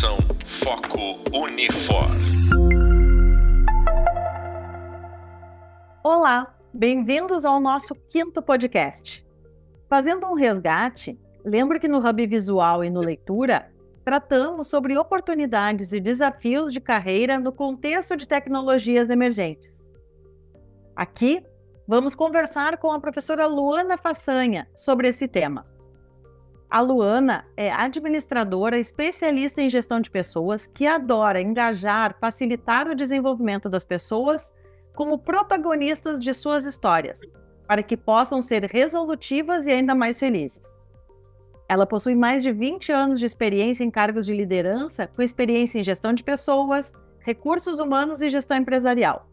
Foco Unifor. Olá, bem-vindos ao nosso quinto podcast. Fazendo um resgate, lembro que no Hub Visual e no Leitura tratamos sobre oportunidades e desafios de carreira no contexto de tecnologias emergentes. Aqui, vamos conversar com a professora Luana Façanha sobre esse tema. A Luana é administradora especialista em gestão de pessoas que adora engajar, facilitar o desenvolvimento das pessoas como protagonistas de suas histórias, para que possam ser resolutivas e ainda mais felizes. Ela possui mais de 20 anos de experiência em cargos de liderança, com experiência em gestão de pessoas, recursos humanos e gestão empresarial.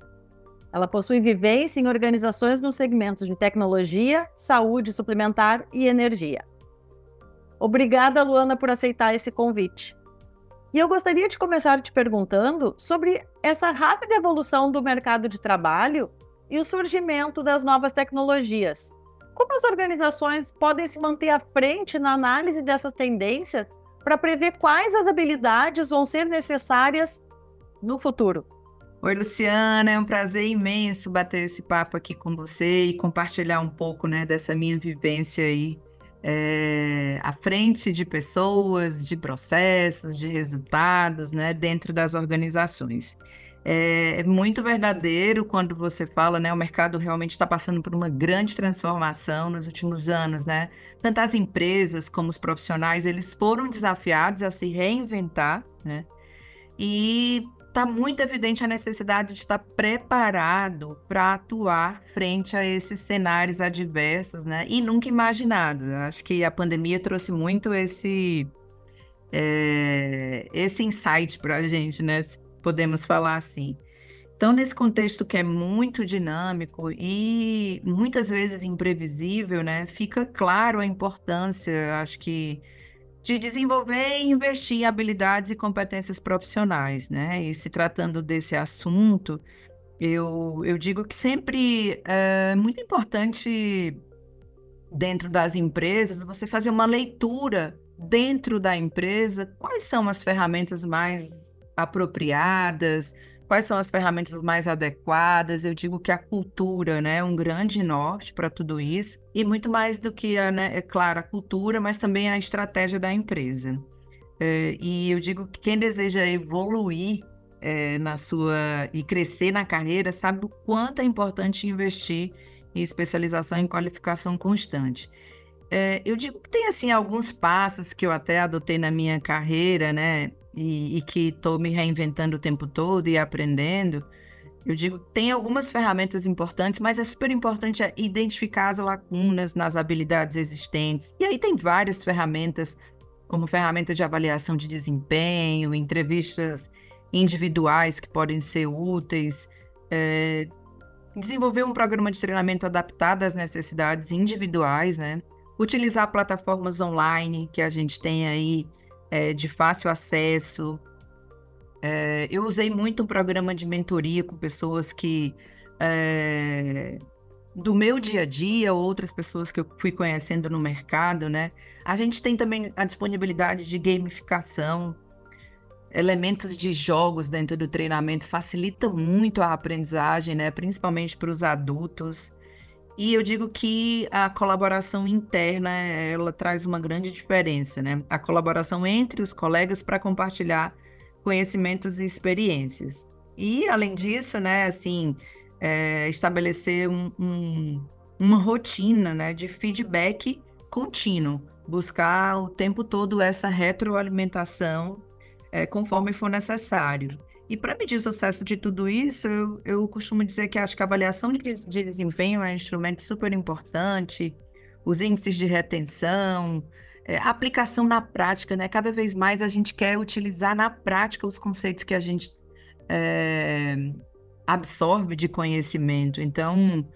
Ela possui vivência em organizações nos segmentos de tecnologia, saúde suplementar e energia. Obrigada, Luana, por aceitar esse convite. E eu gostaria de começar te perguntando sobre essa rápida evolução do mercado de trabalho e o surgimento das novas tecnologias. Como as organizações podem se manter à frente na análise dessas tendências para prever quais as habilidades vão ser necessárias no futuro? Oi, Luciana, é um prazer imenso bater esse papo aqui com você e compartilhar um pouco né, dessa minha vivência aí é, à frente de pessoas, de processos, de resultados, né, dentro das organizações. É, é muito verdadeiro quando você fala, né, o mercado realmente está passando por uma grande transformação nos últimos anos, né? Tanto as empresas como os profissionais, eles foram desafiados a se reinventar, né? E está muito evidente a necessidade de estar preparado para atuar frente a esses cenários adversos, né? E nunca imaginados. Acho que a pandemia trouxe muito esse é, esse insight para a gente, né? Podemos falar assim. Então, nesse contexto que é muito dinâmico e muitas vezes imprevisível, né? Fica claro a importância, acho que de desenvolver e investir em habilidades e competências profissionais, né? E se tratando desse assunto, eu, eu digo que sempre é muito importante dentro das empresas você fazer uma leitura dentro da empresa, quais são as ferramentas mais apropriadas, quais são as ferramentas mais adequadas. Eu digo que a cultura né, é um grande norte para tudo isso, e muito mais do que, a, né, é claro, a cultura, mas também a estratégia da empresa. É, e eu digo que quem deseja evoluir é, na sua e crescer na carreira sabe o quanto é importante investir em especialização e qualificação constante. É, eu digo que tem assim alguns passos que eu até adotei na minha carreira, né? E, e que estou me reinventando o tempo todo e aprendendo, eu digo, tem algumas ferramentas importantes, mas é super importante identificar as lacunas nas habilidades existentes. E aí tem várias ferramentas, como ferramentas de avaliação de desempenho, entrevistas individuais que podem ser úteis, é, desenvolver um programa de treinamento adaptado às necessidades individuais, né? Utilizar plataformas online que a gente tem aí é, de fácil acesso. É, eu usei muito um programa de mentoria com pessoas que é, do meu dia a dia, outras pessoas que eu fui conhecendo no mercado, né? A gente tem também a disponibilidade de gamificação, elementos de jogos dentro do treinamento facilita muito a aprendizagem, né? Principalmente para os adultos. E eu digo que a colaboração interna, ela traz uma grande diferença, né? A colaboração entre os colegas para compartilhar conhecimentos e experiências. E, além disso, né, assim, é, estabelecer um, um, uma rotina né, de feedback contínuo, buscar o tempo todo essa retroalimentação é, conforme for necessário. E para medir o sucesso de tudo isso, eu, eu costumo dizer que acho que a avaliação de, de desempenho é um instrumento super importante, os índices de retenção, é, aplicação na prática, né? Cada vez mais a gente quer utilizar na prática os conceitos que a gente é, absorve de conhecimento. Então,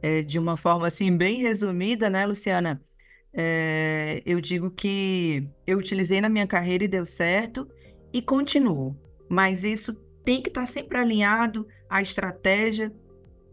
é, de uma forma assim bem resumida, né, Luciana? É, eu digo que eu utilizei na minha carreira e deu certo e continuo mas isso tem que estar sempre alinhado à estratégia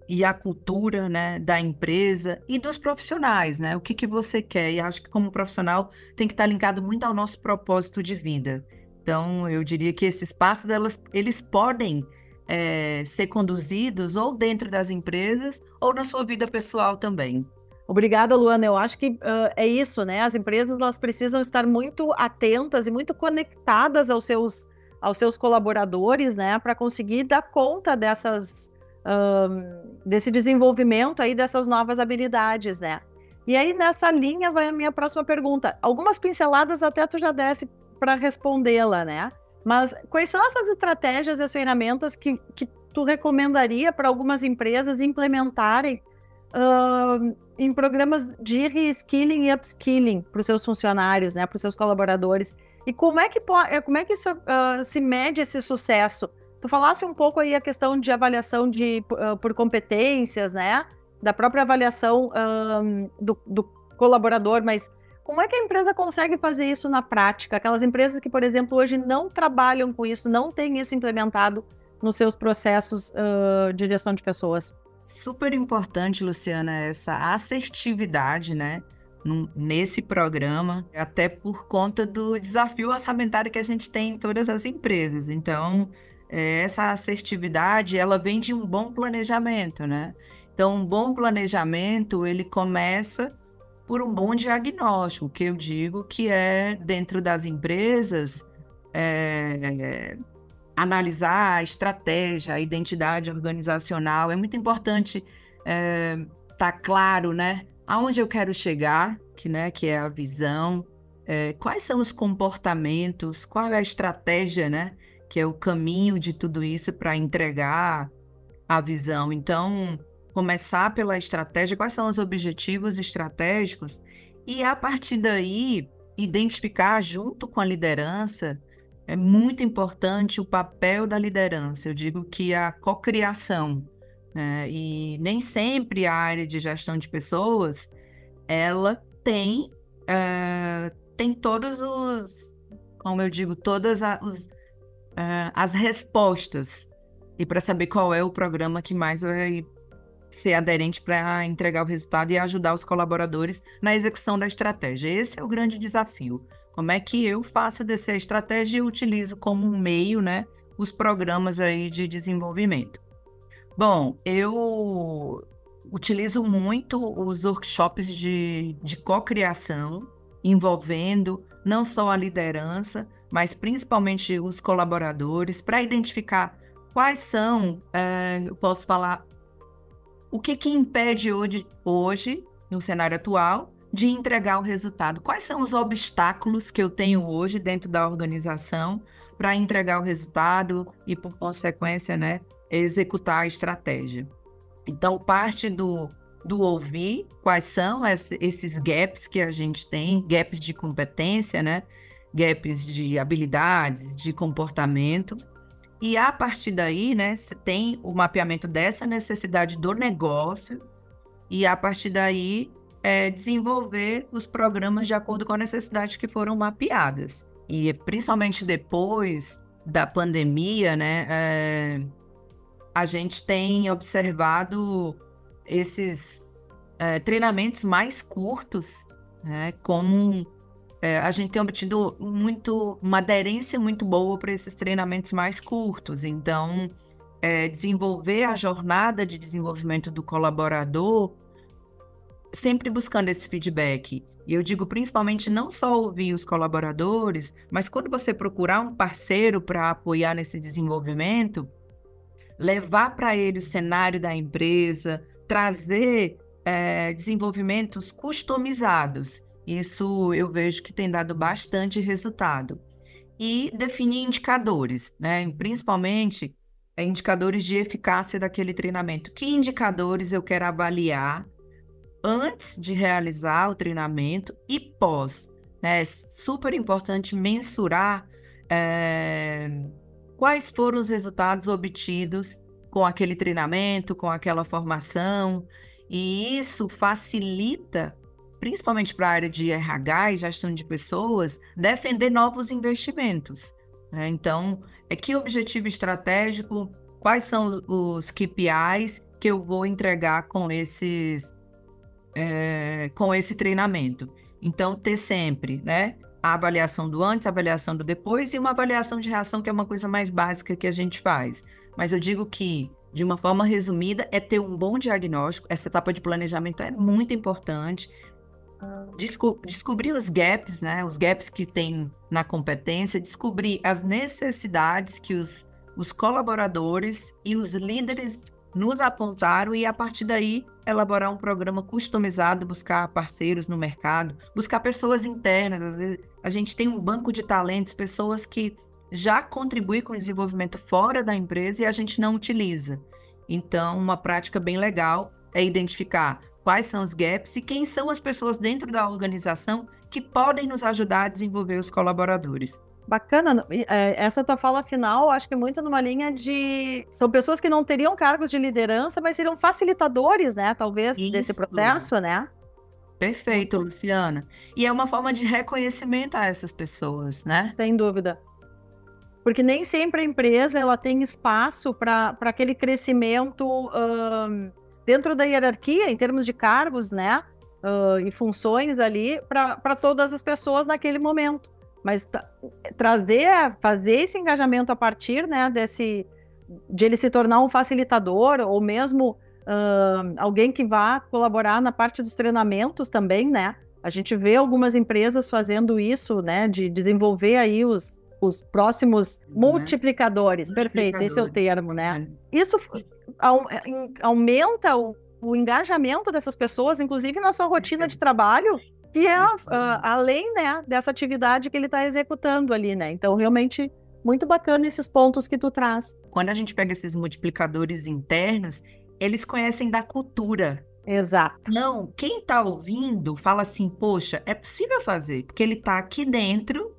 e à cultura né, da empresa e dos profissionais, né? O que, que você quer? E acho que como profissional tem que estar ligado muito ao nosso propósito de vida. Então, eu diria que esses passos, elas, eles podem é, ser conduzidos ou dentro das empresas ou na sua vida pessoal também. Obrigada, Luana. Eu acho que uh, é isso, né? As empresas elas precisam estar muito atentas e muito conectadas aos seus, aos seus colaboradores, né? Para conseguir dar conta dessas, uh, desse desenvolvimento aí dessas novas habilidades, né? E aí, nessa linha, vai a minha próxima pergunta. Algumas pinceladas até tu já desse para respondê-la, né? Mas quais são essas estratégias e ferramentas que, que tu recomendaria para algumas empresas implementarem uh, em programas de reskilling e upskilling para os seus funcionários, né, para os seus colaboradores? E como é que, eh, como é que isso, uh, se mede esse sucesso? Tu falasse um pouco aí a questão de avaliação de, uh, por competências, né? Da própria avaliação do, do colaborador, mas como é que a empresa consegue fazer isso na prática? Aquelas empresas que, por exemplo, hoje não trabalham com isso, não têm isso implementado nos seus processos uh, de gestão de pessoas. Super importante, Luciana, essa assertividade, né? Nesse programa, até por conta do desafio orçamentário que a gente tem em todas as empresas. Então, é, essa assertividade, ela vem de um bom planejamento, né? Então, um bom planejamento, ele começa por um bom diagnóstico, que eu digo que é dentro das empresas é, analisar a estratégia, a identidade organizacional. É muito importante é, tá claro, né? Aonde eu quero chegar, que, né, que é a visão, é, quais são os comportamentos, qual é a estratégia, né? Que é o caminho de tudo isso para entregar a visão. Então, começar pela estratégia, quais são os objetivos estratégicos, e a partir daí identificar junto com a liderança. É muito importante o papel da liderança. Eu digo que a cocriação, né? e nem sempre a área de gestão de pessoas ela tem uh, tem todos os, como eu digo, todas as, os, uh, as respostas e para saber qual é o programa que mais vai ser aderente para entregar o resultado e ajudar os colaboradores na execução da estratégia. Esse é o grande desafio. Como é que eu faço dessa estratégia e utilizo como um meio, né, os programas aí de desenvolvimento? Bom, eu utilizo muito os workshops de, de co-criação, envolvendo não só a liderança, mas principalmente os colaboradores, para identificar quais são, é, eu posso falar, o que, que impede hoje, hoje, no cenário atual, de entregar o resultado? Quais são os obstáculos que eu tenho hoje dentro da organização para entregar o resultado e, por consequência, né, executar a estratégia? Então, parte do, do ouvir quais são esses gaps que a gente tem, gaps de competência, né? gaps de habilidades, de comportamento, e a partir daí, né, você tem o mapeamento dessa necessidade do negócio e a partir daí é, desenvolver os programas de acordo com as necessidades que foram mapeadas. E principalmente depois da pandemia, né, é, a gente tem observado esses é, treinamentos mais curtos, né, como é, a gente tem obtido muito, uma aderência muito boa para esses treinamentos mais curtos. Então, é, desenvolver a jornada de desenvolvimento do colaborador, sempre buscando esse feedback. E eu digo principalmente não só ouvir os colaboradores, mas quando você procurar um parceiro para apoiar nesse desenvolvimento, levar para ele o cenário da empresa, trazer é, desenvolvimentos customizados isso eu vejo que tem dado bastante resultado. E definir indicadores, né? principalmente é, indicadores de eficácia daquele treinamento. Que indicadores eu quero avaliar antes de realizar o treinamento e pós? Né? É super importante mensurar é, quais foram os resultados obtidos com aquele treinamento, com aquela formação, e isso facilita principalmente para a área de RH e gestão de pessoas, defender novos investimentos. Né? Então, é que objetivo estratégico, quais são os KPIs que eu vou entregar com esses é, com esse treinamento. Então, ter sempre, né? a avaliação do antes, a avaliação do depois e uma avaliação de reação, que é uma coisa mais básica que a gente faz. Mas eu digo que, de uma forma resumida, é ter um bom diagnóstico. Essa etapa de planejamento é muito importante. Desco descobrir os gaps, né? Os gaps que tem na competência, descobrir as necessidades que os, os colaboradores e os líderes nos apontaram e a partir daí elaborar um programa customizado, buscar parceiros no mercado, buscar pessoas internas. Às vezes a gente tem um banco de talentos, pessoas que já contribuem com o desenvolvimento fora da empresa e a gente não utiliza. Então, uma prática bem legal é identificar quais são os gaps e quem são as pessoas dentro da organização que podem nos ajudar a desenvolver os colaboradores. Bacana. É, essa tua fala final, acho que é muito numa linha de. São pessoas que não teriam cargos de liderança, mas seriam facilitadores, né? Talvez, Isso. desse processo, né? Perfeito, Luciana. E é uma forma de reconhecimento a essas pessoas, né? Sem dúvida. Porque nem sempre a empresa ela tem espaço para aquele crescimento um, dentro da hierarquia, em termos de cargos, né? Uh, e funções ali para todas as pessoas naquele momento. Mas trazer, fazer esse engajamento a partir né, desse, de ele se tornar um facilitador ou mesmo uh, alguém que vá colaborar na parte dos treinamentos também, né? A gente vê algumas empresas fazendo isso, né? De desenvolver aí os, os próximos né? multiplicadores. Perfeito, esse é o termo, né? É. Isso aumenta o, o engajamento dessas pessoas, inclusive na sua rotina de trabalho, que é uh, além né, dessa atividade que ele está executando ali, né? Então, realmente, muito bacana esses pontos que tu traz. Quando a gente pega esses multiplicadores internos, eles conhecem da cultura. Exato. Não, quem está ouvindo fala assim, poxa, é possível fazer, porque ele está aqui dentro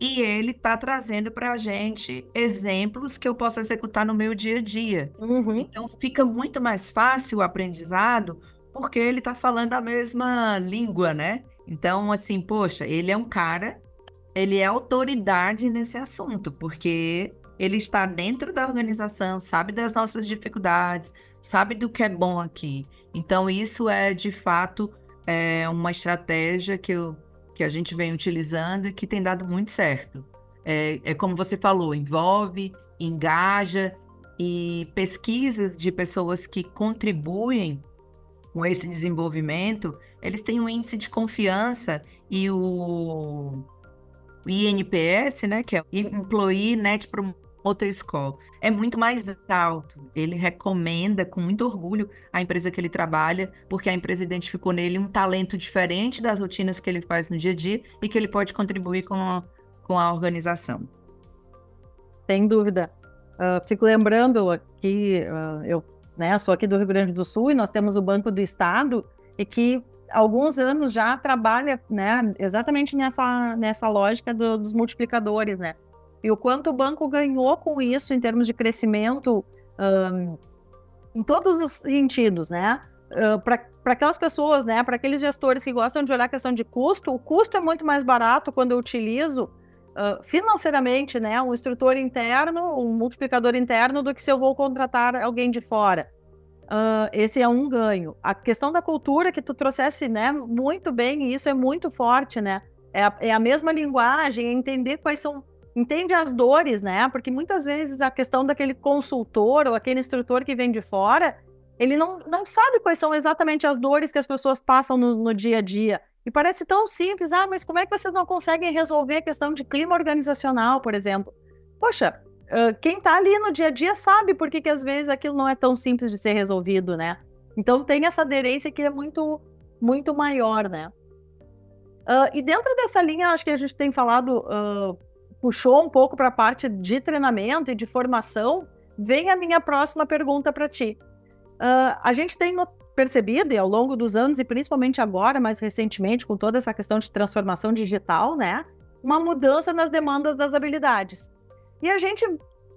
e ele está trazendo para a gente exemplos que eu posso executar no meu dia a dia. Uhum. Então fica muito mais fácil o aprendizado porque ele está falando a mesma língua, né? Então, assim, poxa, ele é um cara, ele é autoridade nesse assunto, porque ele está dentro da organização, sabe das nossas dificuldades, sabe do que é bom aqui. Então, isso é de fato é uma estratégia que, eu, que a gente vem utilizando e que tem dado muito certo. É, é como você falou, envolve, engaja e pesquisas de pessoas que contribuem com esse desenvolvimento, eles têm um índice de confiança e o INPS, né, que é Employee Net Promoter Score, é muito mais alto. Ele recomenda com muito orgulho a empresa que ele trabalha, porque a empresa identificou nele um talento diferente das rotinas que ele faz no dia a dia e que ele pode contribuir com a, com a organização. Sem dúvida. Uh, fico lembrando que uh, eu né? Sou aqui do Rio Grande do Sul e nós temos o Banco do Estado e que há alguns anos já trabalha, né, exatamente nessa, nessa lógica do, dos multiplicadores, né? E o quanto o banco ganhou com isso em termos de crescimento um, em todos os sentidos, né? Uh, para aquelas pessoas, né, para aqueles gestores que gostam de olhar a questão de custo, o custo é muito mais barato quando eu utilizo financeiramente, né, um instrutor interno, um multiplicador interno, do que se eu vou contratar alguém de fora. Uh, esse é um ganho. A questão da cultura que tu trouxesse, né, muito bem, e isso é muito forte, né? É a, é a mesma linguagem, é entender quais são entende as dores, né? Porque muitas vezes a questão daquele consultor ou aquele instrutor que vem de fora, ele não, não sabe quais são exatamente as dores que as pessoas passam no, no dia a dia. E parece tão simples, ah, mas como é que vocês não conseguem resolver a questão de clima organizacional, por exemplo? Poxa, quem está ali no dia a dia sabe por que, que às vezes aquilo não é tão simples de ser resolvido, né? Então tem essa aderência que é muito, muito maior, né? Uh, e dentro dessa linha, acho que a gente tem falado, uh, puxou um pouco para a parte de treinamento e de formação. Vem a minha próxima pergunta para ti. Uh, a gente tem percebido, e ao longo dos anos, e principalmente agora, mais recentemente, com toda essa questão de transformação digital, né? Uma mudança nas demandas das habilidades. E a gente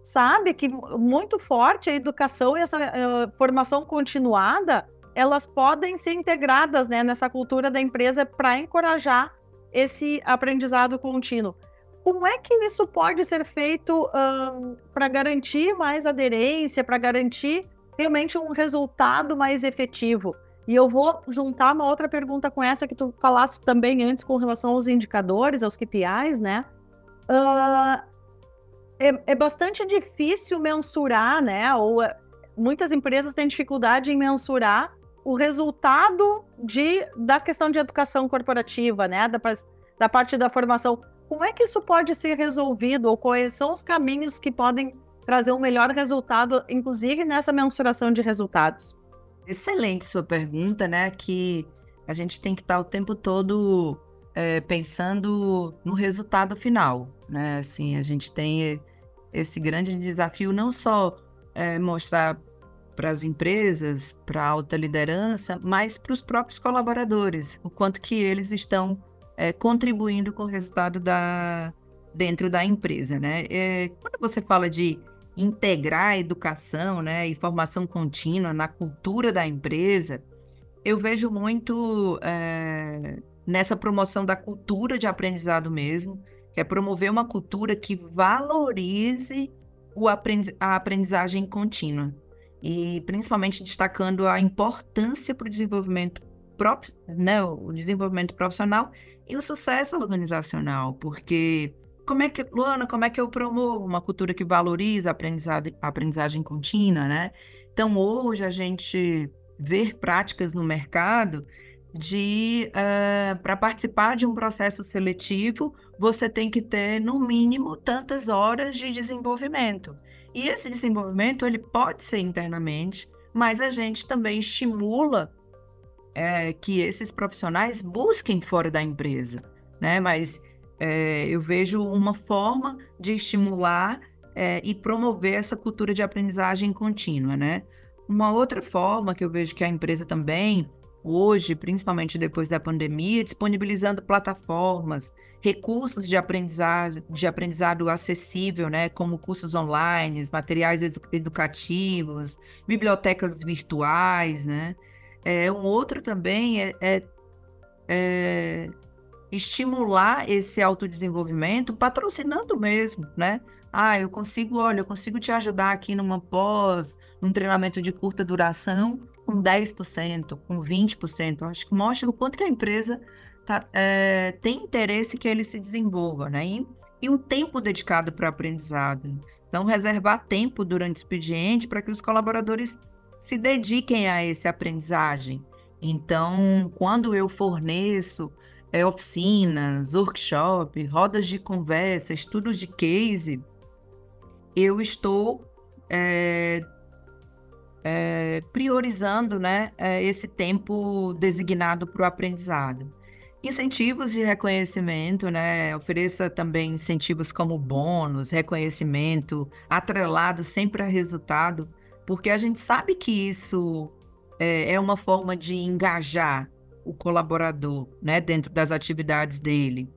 sabe que muito forte a educação e essa uh, formação continuada, elas podem ser integradas né, nessa cultura da empresa para encorajar esse aprendizado contínuo. Como é que isso pode ser feito uh, para garantir mais aderência, para garantir realmente um resultado mais efetivo. E eu vou juntar uma outra pergunta com essa que tu falaste também antes com relação aos indicadores, aos KPIs, né? Uh, é, é, bastante difícil mensurar, né? Ou é, muitas empresas têm dificuldade em mensurar o resultado de, da questão de educação corporativa, né? Da, da parte da formação. Como é que isso pode ser resolvido? Ou quais são os caminhos que podem trazer um melhor resultado, inclusive nessa mensuração de resultados? Excelente sua pergunta, né? Que a gente tem que estar o tempo todo é, pensando no resultado final, né? Assim, a gente tem esse grande desafio não só é, mostrar para as empresas, para a alta liderança, mas para os próprios colaboradores, o quanto que eles estão é, contribuindo com o resultado da, dentro da empresa, né? É, quando você fala de integrar a educação né, e formação contínua na cultura da empresa, eu vejo muito é, nessa promoção da cultura de aprendizado mesmo, que é promover uma cultura que valorize o aprendiz a aprendizagem contínua. E principalmente destacando a importância para o desenvolvimento, prof, né, o desenvolvimento profissional e o sucesso organizacional, porque como é que, Luana, como é que eu promovo uma cultura que valoriza a aprendizagem, a aprendizagem contínua, né? Então, hoje a gente vê práticas no mercado de uh, eh, para participar de um processo seletivo, você tem que ter no mínimo tantas horas de desenvolvimento. E esse desenvolvimento ele pode ser internamente, mas a gente também estimula é, que esses profissionais busquem fora da empresa, né? Mas é, eu vejo uma forma de estimular é, e promover essa cultura de aprendizagem contínua, né? Uma outra forma que eu vejo que a empresa também, hoje, principalmente depois da pandemia, disponibilizando plataformas, recursos de aprendizado, de aprendizado acessível, né? Como cursos online, materiais educativos, bibliotecas virtuais, né? É, um outro também é, é, é estimular esse autodesenvolvimento patrocinando mesmo, né? Ah, eu consigo, olha, eu consigo te ajudar aqui numa pós, num treinamento de curta duração com 10%, com 20%. Eu acho que mostra o quanto que a empresa tá, é, tem interesse que ele se desenvolva, né? E, e um tempo dedicado para o aprendizado. Então, reservar tempo durante o expediente para que os colaboradores se dediquem a essa aprendizagem. Então, quando eu forneço é, oficinas, workshop, rodas de conversa, estudos de case, eu estou é, é, priorizando né, é, esse tempo designado para o aprendizado. Incentivos de reconhecimento, né? Ofereça também incentivos como bônus, reconhecimento, atrelado sempre a resultado, porque a gente sabe que isso é, é uma forma de engajar o colaborador, né, dentro das atividades dele.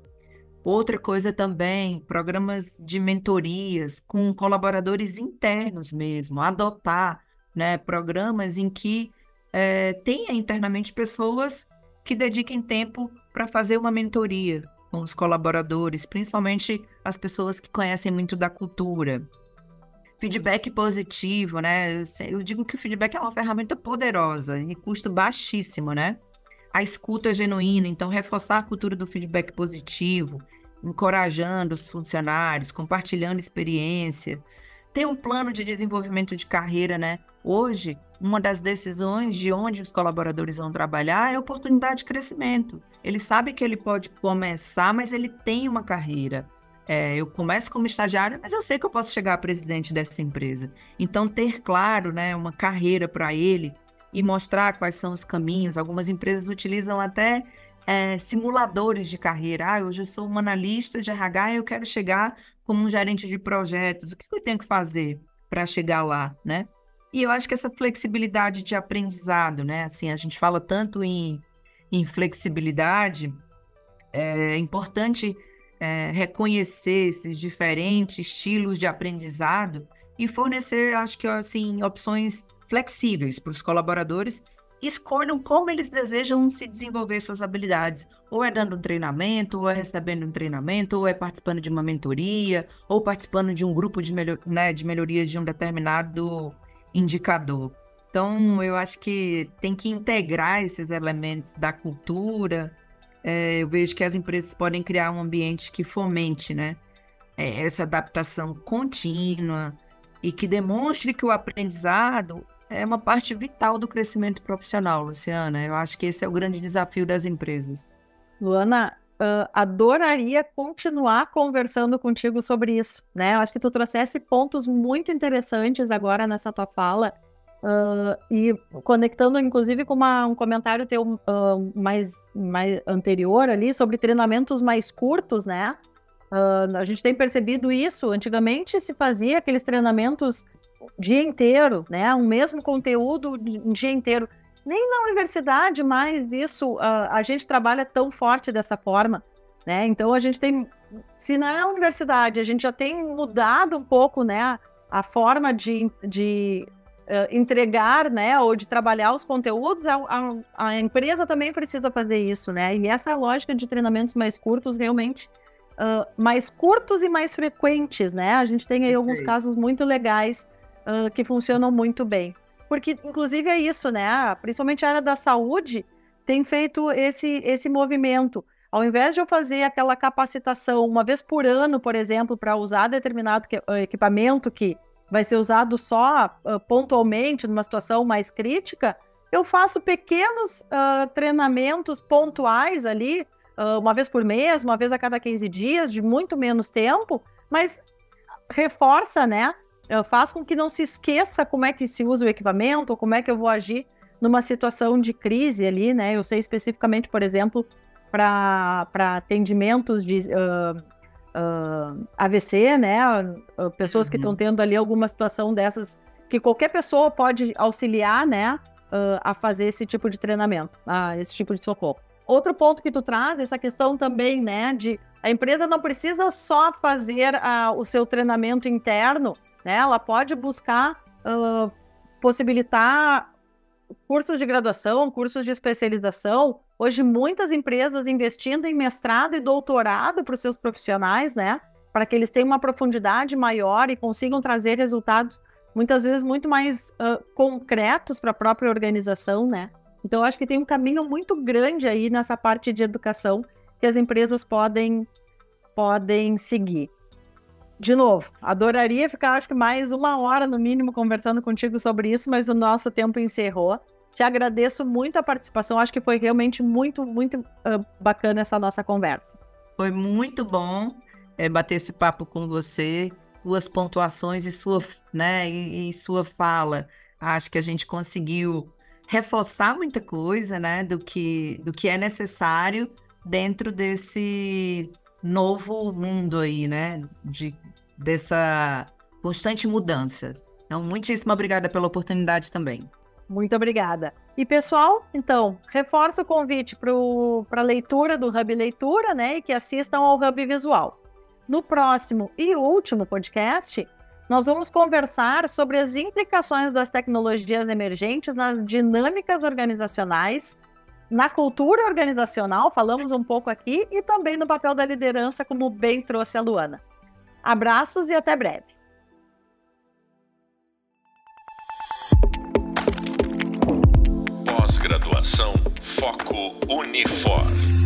Outra coisa também, programas de mentorias com colaboradores internos mesmo, adotar né, programas em que é, tenha internamente pessoas que dediquem tempo para fazer uma mentoria com os colaboradores, principalmente as pessoas que conhecem muito da cultura. Feedback positivo, né? Eu digo que o feedback é uma ferramenta poderosa e custo baixíssimo, né? A escuta genuína, então reforçar a cultura do feedback positivo, encorajando os funcionários, compartilhando experiência, ter um plano de desenvolvimento de carreira, né? Hoje, uma das decisões de onde os colaboradores vão trabalhar é oportunidade de crescimento. Ele sabe que ele pode começar, mas ele tem uma carreira. É, eu começo como estagiário, mas eu sei que eu posso chegar a presidente dessa empresa. Então, ter claro, né, uma carreira para ele e mostrar quais são os caminhos. Algumas empresas utilizam até é, simuladores de carreira. Ah, hoje eu sou uma analista de RH e eu quero chegar como um gerente de projetos. O que eu tenho que fazer para chegar lá, né? E eu acho que essa flexibilidade de aprendizado, né? Assim, a gente fala tanto em, em flexibilidade, é importante é, reconhecer esses diferentes estilos de aprendizado e fornecer, acho que assim, opções flexíveis para os colaboradores escolham como eles desejam se desenvolver suas habilidades. Ou é dando um treinamento, ou é recebendo um treinamento, ou é participando de uma mentoria, ou participando de um grupo de, melhor, né, de melhoria de um determinado indicador. Então, eu acho que tem que integrar esses elementos da cultura. É, eu vejo que as empresas podem criar um ambiente que fomente, né? É, essa adaptação contínua e que demonstre que o aprendizado é uma parte vital do crescimento profissional, Luciana. Eu acho que esse é o grande desafio das empresas. Luana, uh, adoraria continuar conversando contigo sobre isso, né? Eu acho que tu trouxesse pontos muito interessantes agora nessa tua fala. Uh, e conectando inclusive com uma, um comentário teu uh, mais, mais anterior ali sobre treinamentos mais curtos, né? Uh, a gente tem percebido isso. Antigamente se fazia aqueles treinamentos dia inteiro, né? Um mesmo conteúdo o dia inteiro. Nem na universidade mais isso uh, a gente trabalha tão forte dessa forma, né? Então a gente tem, se na universidade a gente já tem mudado um pouco, né? A forma de, de uh, entregar, né? Ou de trabalhar os conteúdos, a, a, a empresa também precisa fazer isso, né? E essa lógica de treinamentos mais curtos realmente uh, mais curtos e mais frequentes, né? A gente tem aí alguns casos muito legais uh, que funcionam muito bem. Porque, inclusive, é isso, né? Principalmente a área da saúde tem feito esse, esse movimento. Ao invés de eu fazer aquela capacitação uma vez por ano, por exemplo, para usar determinado equipamento que vai ser usado só uh, pontualmente, numa situação mais crítica, eu faço pequenos uh, treinamentos pontuais ali, uh, uma vez por mês, uma vez a cada 15 dias, de muito menos tempo, mas reforça, né? Faz com que não se esqueça como é que se usa o equipamento, ou como é que eu vou agir numa situação de crise ali, né? Eu sei especificamente, por exemplo, para atendimentos de uh, uh, AVC, né? Uh, pessoas uhum. que estão tendo ali alguma situação dessas, que qualquer pessoa pode auxiliar, né? a fazer esse tipo de treinamento, a esse tipo de socorro. Outro ponto que tu traz, essa questão também, né, de a empresa não precisa só fazer o seu treinamento interno, né, ela pode buscar uh, possibilitar cursos de graduação, cursos de especialização. Hoje, muitas empresas investindo em mestrado e doutorado para os seus profissionais, né, para que eles tenham uma profundidade maior e consigam trazer resultados muitas vezes muito mais uh, concretos para a própria organização, né? Então, acho que tem um caminho muito grande aí nessa parte de educação que as empresas podem, podem seguir. De novo, adoraria ficar, acho que mais uma hora no mínimo, conversando contigo sobre isso, mas o nosso tempo encerrou. Te agradeço muito a participação, acho que foi realmente muito, muito uh, bacana essa nossa conversa. Foi muito bom é, bater esse papo com você, suas pontuações e sua, né, e, e sua fala. Acho que a gente conseguiu reforçar muita coisa, né, do que, do que é necessário dentro desse novo mundo aí, né, de, dessa constante mudança. Então, muitíssimo obrigada pela oportunidade também. Muito obrigada. E pessoal, então, reforço o convite para a leitura do Hub Leitura, né, e que assistam ao Hub Visual. No próximo e último podcast, nós vamos conversar sobre as implicações das tecnologias emergentes nas dinâmicas organizacionais, na cultura organizacional, falamos um pouco aqui, e também no papel da liderança, como bem trouxe a Luana. Abraços e até breve. Pós-graduação Foco Unifor.